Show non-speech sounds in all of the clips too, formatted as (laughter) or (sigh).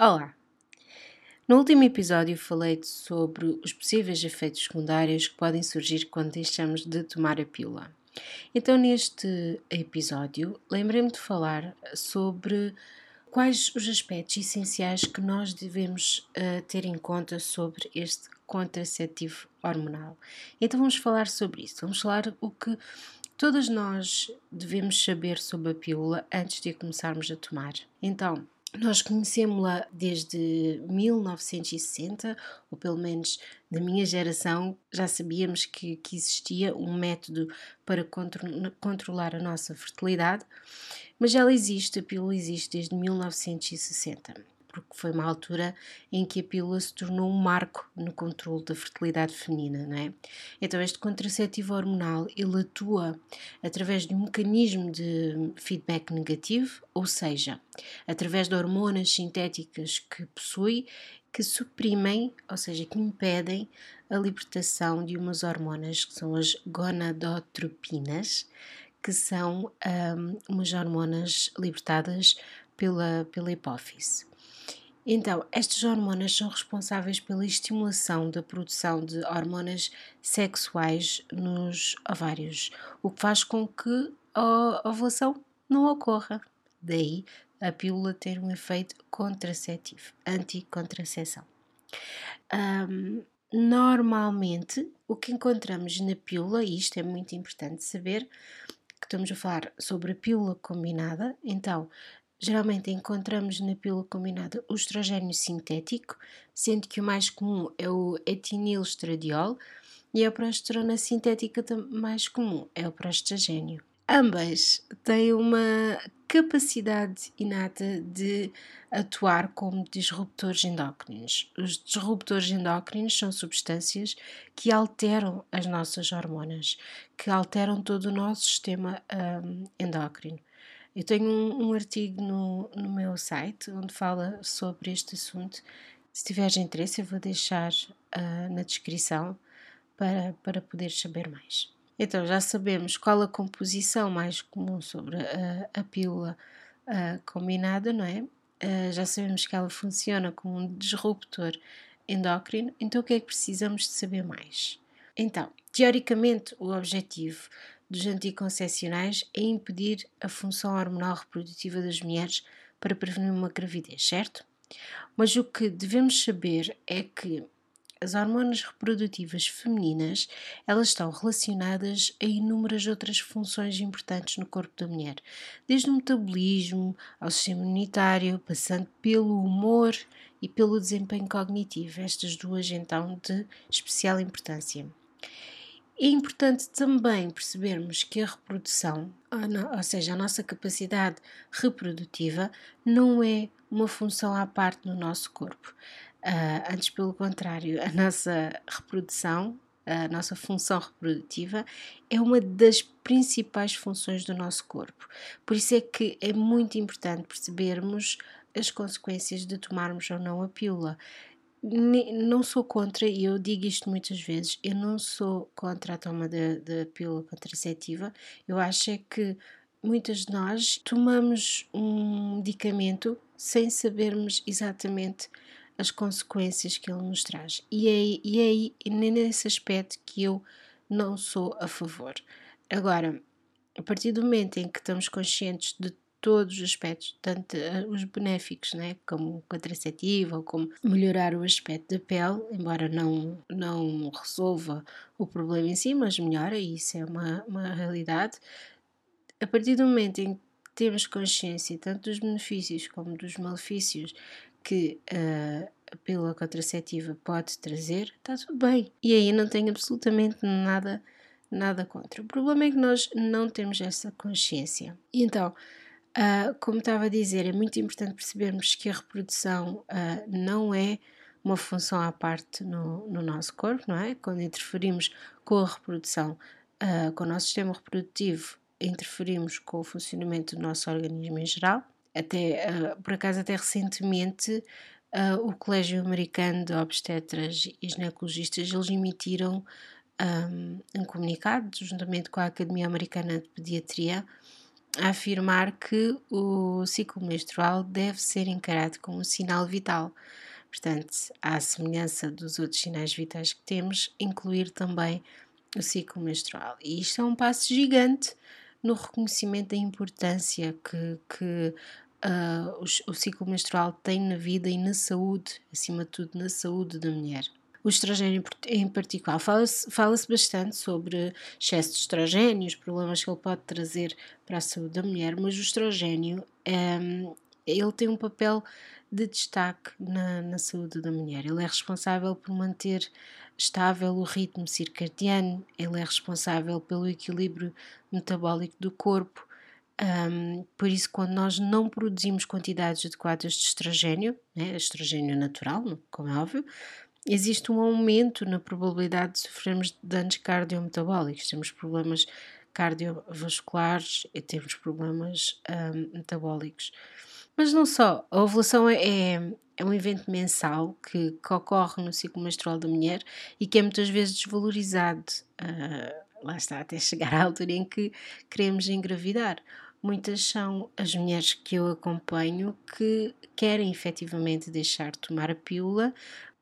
Olá! No último episódio falei sobre os possíveis efeitos secundários que podem surgir quando deixamos de tomar a pílula. Então, neste episódio, lembrei-me de falar sobre quais os aspectos essenciais que nós devemos uh, ter em conta sobre este contraceptivo hormonal. Então, vamos falar sobre isso. Vamos falar o que todas nós devemos saber sobre a pílula antes de a começarmos a tomar. Então, nós conhecemos-la desde 1960, ou pelo menos da minha geração, já sabíamos que, que existia um método para contro controlar a nossa fertilidade, mas ela existe, a pílula existe desde 1960 porque foi uma altura em que a pílula se tornou um marco no controle da fertilidade feminina, não é? Então este contraceptivo hormonal ele atua através de um mecanismo de feedback negativo, ou seja, através de hormonas sintéticas que possui que suprimem, ou seja, que impedem a libertação de umas hormonas que são as gonadotropinas, que são um, umas hormonas libertadas pela, pela hipófise. Então, estas hormonas são responsáveis pela estimulação da produção de hormonas sexuais nos ovários, o que faz com que a ovulação não ocorra. Daí a pílula ter um efeito contraceptivo, anticontracepção. Um, normalmente, o que encontramos na pílula, e isto é muito importante saber, que estamos a falar sobre a pílula combinada, então Geralmente encontramos na pílula combinada o estrogênio sintético, sendo que o mais comum é o etinilstradiol e a progesterona sintética mais comum é o proestrogênio. Ambas têm uma capacidade inata de atuar como disruptores endócrinos. Os disruptores endócrinos são substâncias que alteram as nossas hormonas, que alteram todo o nosso sistema um, endócrino. Eu tenho um, um artigo no, no meu site onde fala sobre este assunto. Se tiveres interesse, eu vou deixar uh, na descrição para, para poder saber mais. Então, já sabemos qual a composição mais comum sobre a, a pílula uh, combinada, não é? Uh, já sabemos que ela funciona como um disruptor endócrino, então o que é que precisamos de saber mais? Então, teoricamente, o objetivo dos anticoncepcionais é impedir a função hormonal reprodutiva das mulheres para prevenir uma gravidez, certo? Mas o que devemos saber é que as hormonas reprodutivas femininas elas estão relacionadas a inúmeras outras funções importantes no corpo da mulher, desde o metabolismo ao sistema imunitário, passando pelo humor e pelo desempenho cognitivo, estas duas então de especial importância. É importante também percebermos que a reprodução, ou seja, a nossa capacidade reprodutiva, não é uma função à parte no nosso corpo. Uh, antes, pelo contrário, a nossa reprodução, a nossa função reprodutiva, é uma das principais funções do nosso corpo. Por isso é que é muito importante percebermos as consequências de tomarmos ou não a pílula não sou contra, e eu digo isto muitas vezes, eu não sou contra a toma da pílula contraceptiva. Eu acho é que muitas de nós tomamos um medicamento sem sabermos exatamente as consequências que ele nos traz. E é, e é aí, nesse aspecto que eu não sou a favor. Agora, a partir do momento em que estamos conscientes de todos os aspectos, tanto eh, os benéficos, né, como contraceptivo ou como melhorar o aspecto da pele, embora não, não resolva o problema em si, mas melhora, e isso é uma, uma realidade. A partir do momento em que temos consciência tanto dos benefícios como dos malefícios que uh, a pílula contraceptiva pode trazer, está tudo bem. E aí não tenho absolutamente nada, nada contra. O problema é que nós não temos essa consciência. E então, Uh, como estava a dizer, é muito importante percebermos que a reprodução uh, não é uma função à parte no, no, nosso corpo, não é? Quando interferimos com a reprodução, uh, com o nosso sistema reprodutivo, interferimos com o funcionamento do nosso organismo em geral. Até, por acaso, até recentemente, o Colégio Americano de Obstetras e Ginecologistas, eles emitiram um, um comunicado, juntamente com a Academia Americana de Pediatria, a afirmar que o ciclo menstrual deve ser encarado como um sinal vital. Portanto, à semelhança dos outros sinais vitais que temos, incluir também o ciclo menstrual. E isto é um passo gigante no reconhecimento da importância que, que uh, o, o ciclo menstrual tem na vida e na saúde, acima de tudo, na saúde da mulher. O estrogênio em particular, fala-se fala bastante sobre excesso de estrogênio, os problemas que ele pode trazer para a saúde da mulher, mas o estrogênio um, ele tem um papel de destaque na, na saúde da mulher. Ele é responsável por manter estável o ritmo circadiano, ele é responsável pelo equilíbrio metabólico do corpo. Um, por isso, quando nós não produzimos quantidades adequadas de estrogênio, né, estrogênio natural, como é óbvio, existe um aumento na probabilidade de sofrermos danos cardiometabólicos. Temos problemas cardiovasculares e temos problemas um, metabólicos. Mas não só, a ovulação é, é, é um evento mensal que, que, ocorre no ciclo menstrual da mulher e que é muitas vezes desvalorizado. Uh, lá está, até chegar à altura em que queremos engravidar. Muitas são as mulheres que eu acompanho que querem efetivamente deixar de tomar a pílula,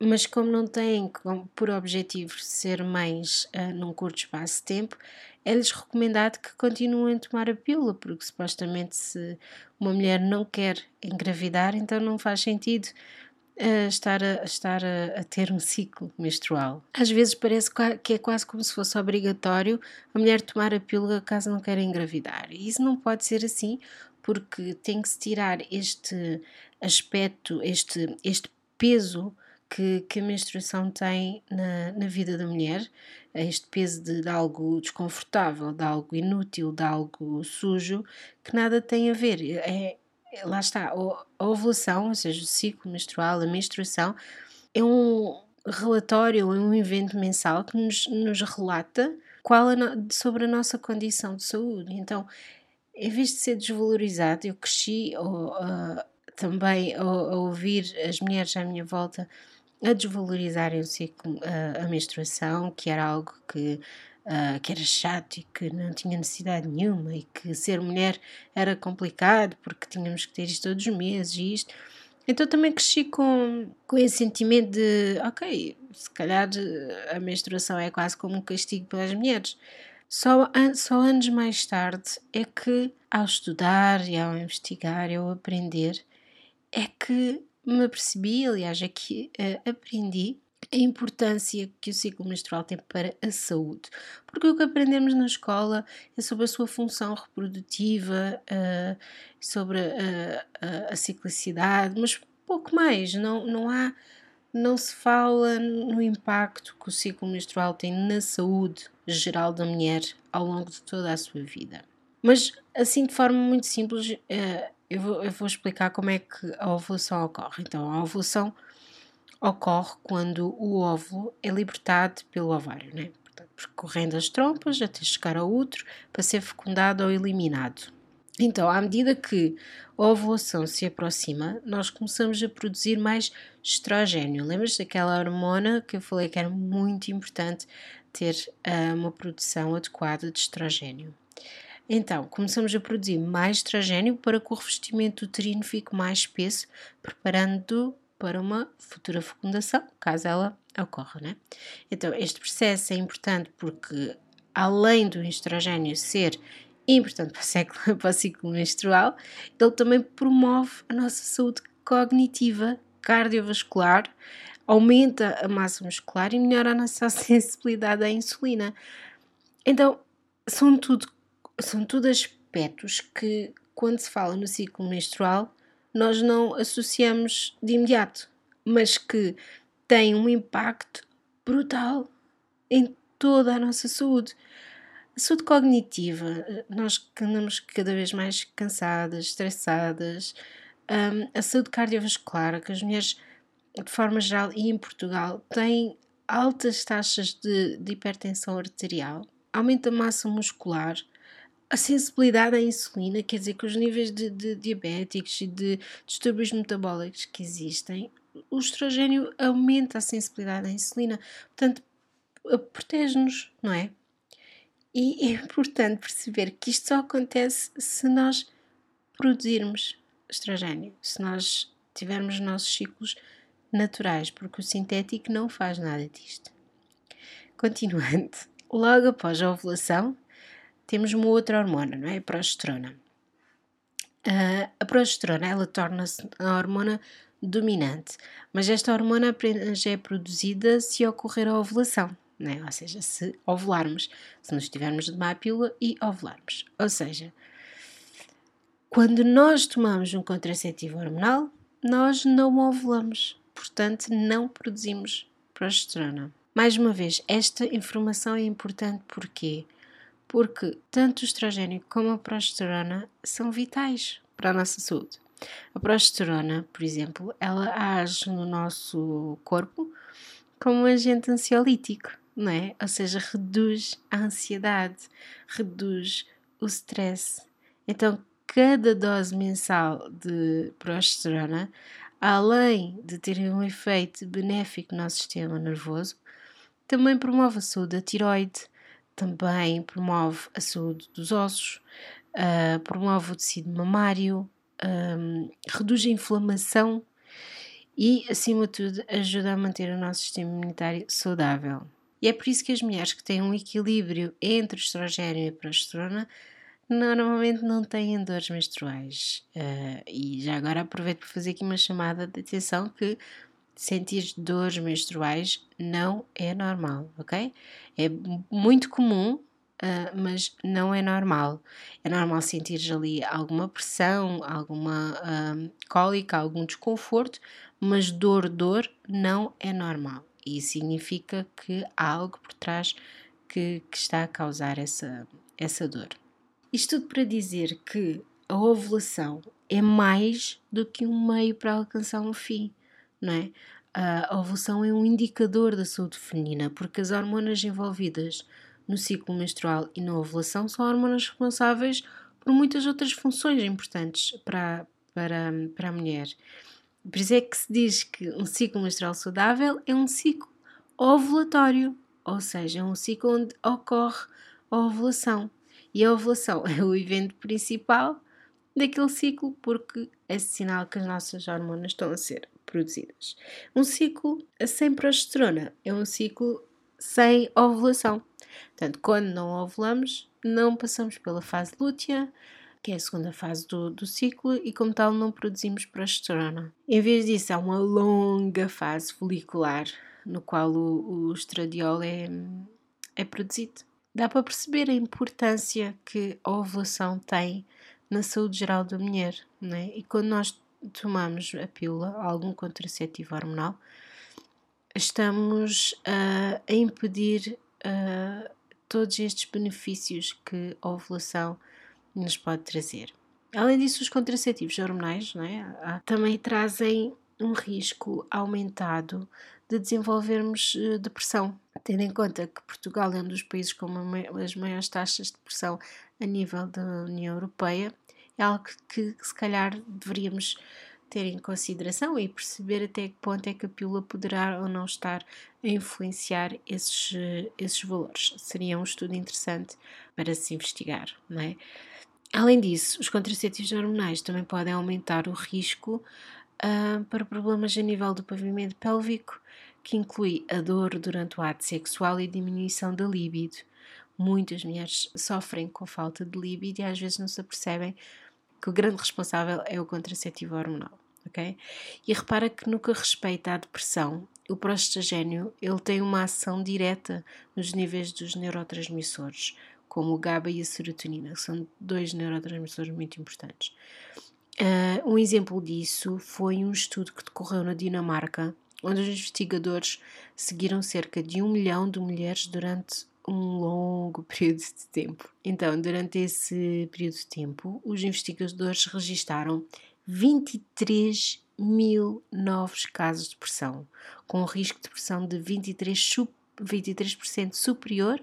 mas como não têm por objetivo ser mães uh, num curto espaço de tempo, é-lhes recomendado que continuem a tomar a pílula, porque supostamente se uma mulher não quer engravidar, então não faz sentido uh, estar, a, estar a, a, ter um ciclo menstrual. Às vezes parece que é quase como se fosse obrigatório a mulher tomar a pílula caso não queira engravidar. E isso não pode ser assim, porque tem que se tirar este aspecto, este, este peso que, que a menstruação tem na, na vida da mulher, este peso de, de, algo desconfortável, de algo inútil, de algo sujo, que nada tem a ver. É, é lá está, a ovulação, ou seja, o ciclo menstrual, a menstruação, é um relatório, é um evento mensal que nos, nos relata qual a no, sobre a nossa condição de saúde. Então, em vez de ser desvalorizado, eu cresci ou, uh, também a, ouvir as mulheres à minha volta a desvalorizarem o ciclo, a, a menstruação, que era algo que, uh, que era chato e que não tinha necessidade nenhuma e que ser mulher era complicado porque tínhamos que ter isto todos os meses e isto. Então também cresci com, com esse sentimento de, ok, se calhar a menstruação é quase como um castigo para as mulheres. Só, só anos mais tarde é que, ao estudar e ao investigar e ao aprender, é que me apercebi, aliás, é que uh, aprendi a importância que o ciclo menstrual tem para a saúde. Porque o que aprendemos na escola é sobre a sua função reprodutiva, uh, sobre a, a, a, ciclicidade, mas pouco mais. Não, não há. Não se fala no impacto que o ciclo menstrual tem na saúde geral da mulher ao longo de toda a sua vida. Mas, assim, de forma muito simples, eu vou, eu vou explicar como é que a ovulação ocorre. Então, a ovulação ocorre quando o óvulo é libertado pelo ovário, né? Portanto, percorrendo as trompas até chegar ao útero para ser fecundado ou eliminado. Então, à medida que a ovulação se aproxima, nós começamos a produzir mais estrogênio. Lembras daquela hormona que eu falei que era muito importante ter uh, uma produção adequada de estrogênio? Então, começamos a produzir mais estrogênio para que o revestimento uterino fique mais espesso, preparando para uma futura fecundação, caso ela ocorra, né? Então, este processo é importante porque, além do estrogênio ser importante para o, ciclo, (laughs) para o ciclo menstrual, ele também promove a nossa saúde cognitiva, cardiovascular, aumenta a massa muscular e melhora a nossa (laughs) sensibilidade à insulina. Então, são tudo são tudo aspectos que, quando se fala no ciclo menstrual, nós não associamos de imediato, mas que têm um impacto brutal em toda a nossa saúde. A saúde cognitiva, nós andamos cada vez mais cansadas, estressadas, um, a saúde cardiovascular, que as mulheres, de forma geral e em Portugal, têm altas taxas de, de hipertensão arterial, aumenta a massa muscular, a sensibilidade à insulina, quer dizer que os níveis de, de diabéticos e de distúrbios metabólicos que existem, o estrogênio aumenta a sensibilidade à insulina, portanto, protege-nos, não é? E é importante perceber que isto só acontece se nós produzirmos estrogênio, se nós tivermos nossos ciclos naturais, porque o sintético não faz nada disto. Continuando, logo após a ovulação, temos uma outra hormona, não é? A progesterona. Uh, a progesterona, ela torna-se a hormona dominante, mas esta hormona apenas é produzida se ocorrer a ovulação, né? ou seja, se ovularmos, se nos tivermos de a pílula e ovularmos. Ou seja, quando nós tomamos um contraceptivo hormonal, nós não ovulamos, portanto, não produzimos progesterona. Mais uma vez, esta informação é importante porque porque tanto o estrogênio como a progesterona são vitais para a nossa saúde. A progesterona, por exemplo, ela age no nosso corpo como um agente ansiolítico, não é? Ou seja, reduz a ansiedade, reduz o stress. Então, cada dose mensal de progesterona, além de ter um efeito benéfico no nosso sistema nervoso, também promove a saúde da tiroide, também promove a saúde dos ossos, uh, promove o tecido mamário, um, reduz a inflamação e, acima de tudo, ajuda a manter o nosso sistema imunitário saudável. E é por isso que as mulheres que têm um equilíbrio entre estrogênio e progesterona normalmente não têm dores menstruais. Uh, e já agora aproveito para fazer aqui uma chamada de atenção que sentir dores menstruais não é normal, ok? É muito comum, uh, mas não é normal. É normal sentir ali alguma pressão, alguma uh, cólica, algum desconforto, mas dor, dor não é normal. E significa que há algo por trás que, que está a causar essa, essa dor. Isto tudo para dizer que a ovulação é mais do que um meio para alcançar um fim não é? A ovulação é um indicador da saúde feminina, porque as hormonas envolvidas no ciclo menstrual e na ovulação são hormonas responsáveis por muitas outras funções importantes para, para, para a mulher. Por isso é que se diz que um ciclo menstrual saudável é um ciclo ovulatório, ou seja, é um ciclo onde ocorre a ovulação. E a ovulação (laughs) é o evento principal daquele ciclo, porque é sinal que as nossas hormonas estão a ser produzidas. Um ciclo sem progesterona é um ciclo sem ovulação. Portanto, quando não ovulamos, não passamos pela fase lútea, que é a segunda fase do, do ciclo, e como tal não produzimos progesterona. Em vez disso, há uma longa fase folicular no qual o, o estradiol é, é produzido. Dá para perceber a importância que a ovulação tem na saúde geral da mulher, né? E quando nós tomamos a pílula, algum contraceptivo hormonal, estamos uh, a impedir uh, todos estes benefícios que a ovulação nos pode trazer. Além disso, os contraceptivos hormonais é? também trazem um risco aumentado de desenvolvermos uh, depressão, tendo em conta que Portugal é um dos países com as maiores taxas de depressão a nível da União Europeia é algo que, que se calhar deveríamos ter em consideração e perceber até que ponto é que a pílula poderá ou não estar a influenciar esses, esses valores. Seria um estudo interessante para se investigar, não é? Além disso, os contraceptivos hormonais também podem aumentar o risco uh, para problemas a nível do pavimento pélvico, que inclui a dor durante o ato sexual e diminuição da libido. Muitas mulheres sofrem com falta de libido e às vezes não se apercebem que o grande responsável é o contraceptivo hormonal, ok? E repara que no que respeita à depressão, o prostagênio ele tem uma ação direta nos níveis dos neurotransmissores, como o GABA e a serotonina, que são dois neurotransmissores muito importantes. Uh, um exemplo disso foi um estudo que decorreu na Dinamarca, onde os investigadores seguiram cerca de um milhão de mulheres durante um longo período de tempo. Então, durante esse período de tempo, os investigadores registaram 23 mil novos casos de depressão, com um risco de depressão de 23%, 23 superior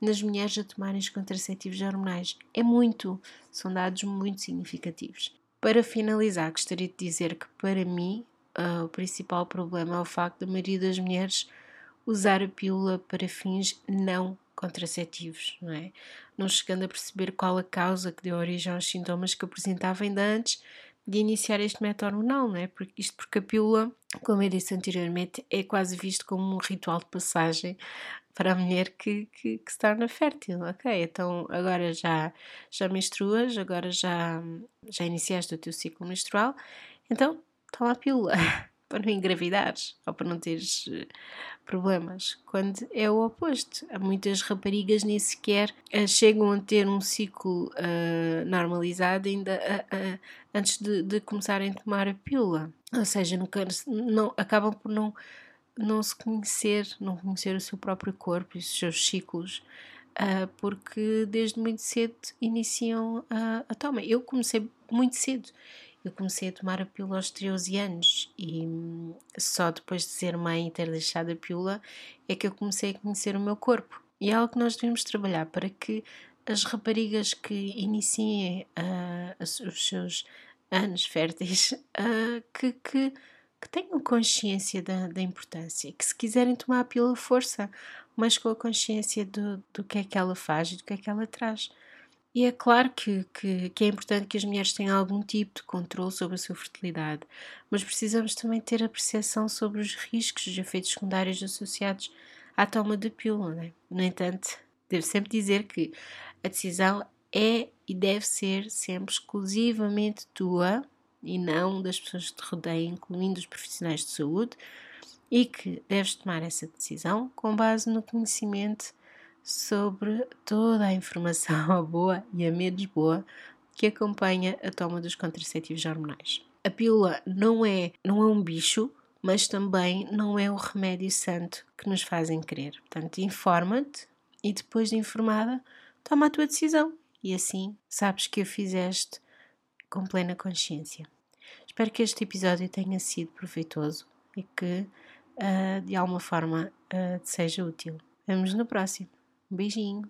nas mulheres a tomarem os contraceptivos hormonais. É muito, são dados muito significativos. Para finalizar, gostaria de dizer que, para mim, uh, o principal problema é o facto da maioria das mulheres usar a pílula para fins não contraceptivos, não é? Não chegando a perceber qual a causa que deu origem aos sintomas que apresentava ainda antes de iniciar este método hormonal, não é? Porque, isto porque a pílula, como eu disse anteriormente, é quase visto como um ritual de passagem para a mulher que, que, que se torna fértil. Ok, então agora já, já menstruas, agora já, já iniciaste o teu ciclo menstrual, então toma a pílula (laughs) para não engravidares ou para não teres eh, problemas, quando é o oposto. Há muitas raparigas nem sequer uh, chegam a ter um ciclo uh, normalizado ainda uh, antes de, de, começarem a tomar a pílula. Ou seja, nunca, não, acabam por não, não se conhecer, não conhecer o seu próprio corpo e os seus ciclos. porque desde muito cedo iniciam a, a toma. Eu comecei muito cedo. Eu comecei a tomar a pílula aos 13 anos e hum, só depois de ser mãe e ter deixado a pílula é que eu comecei a conhecer o meu corpo. E é algo que nós devemos trabalhar para que as raparigas que iniciem uh, os seus anos férteis uh, (laughs) que, que, que, tenham consciência da, da importância, que se quiserem tomar a pílula força, mas com a consciência do, do que é que ela faz e do que é que ela traz. E é claro que, que, que, é importante que as mulheres tenham algum tipo de controle sobre a sua fertilidade, mas precisamos também ter a percepção sobre os riscos e efeitos secundários associados à toma de pílula. Né? No entanto, devo sempre dizer que a decisão é e deve ser sempre exclusivamente tua e não das pessoas que te rodeiam, incluindo os profissionais de saúde, e que deves tomar essa decisão com base no conhecimento sobre toda a informação, (laughs) boa e a menos boa, que acompanha a toma dos contraceptivos hormonais. A pílula não é, não é um bicho, mas também não é o remédio santo que nos fazem crer. Portanto, informa-te e depois de informada, toma a tua decisão e assim sabes que o fizeste com plena consciência. Espero que este episódio tenha sido proveitoso e que uh, de alguma forma uh, te seja útil. Vemos no próximo. Um beijinho.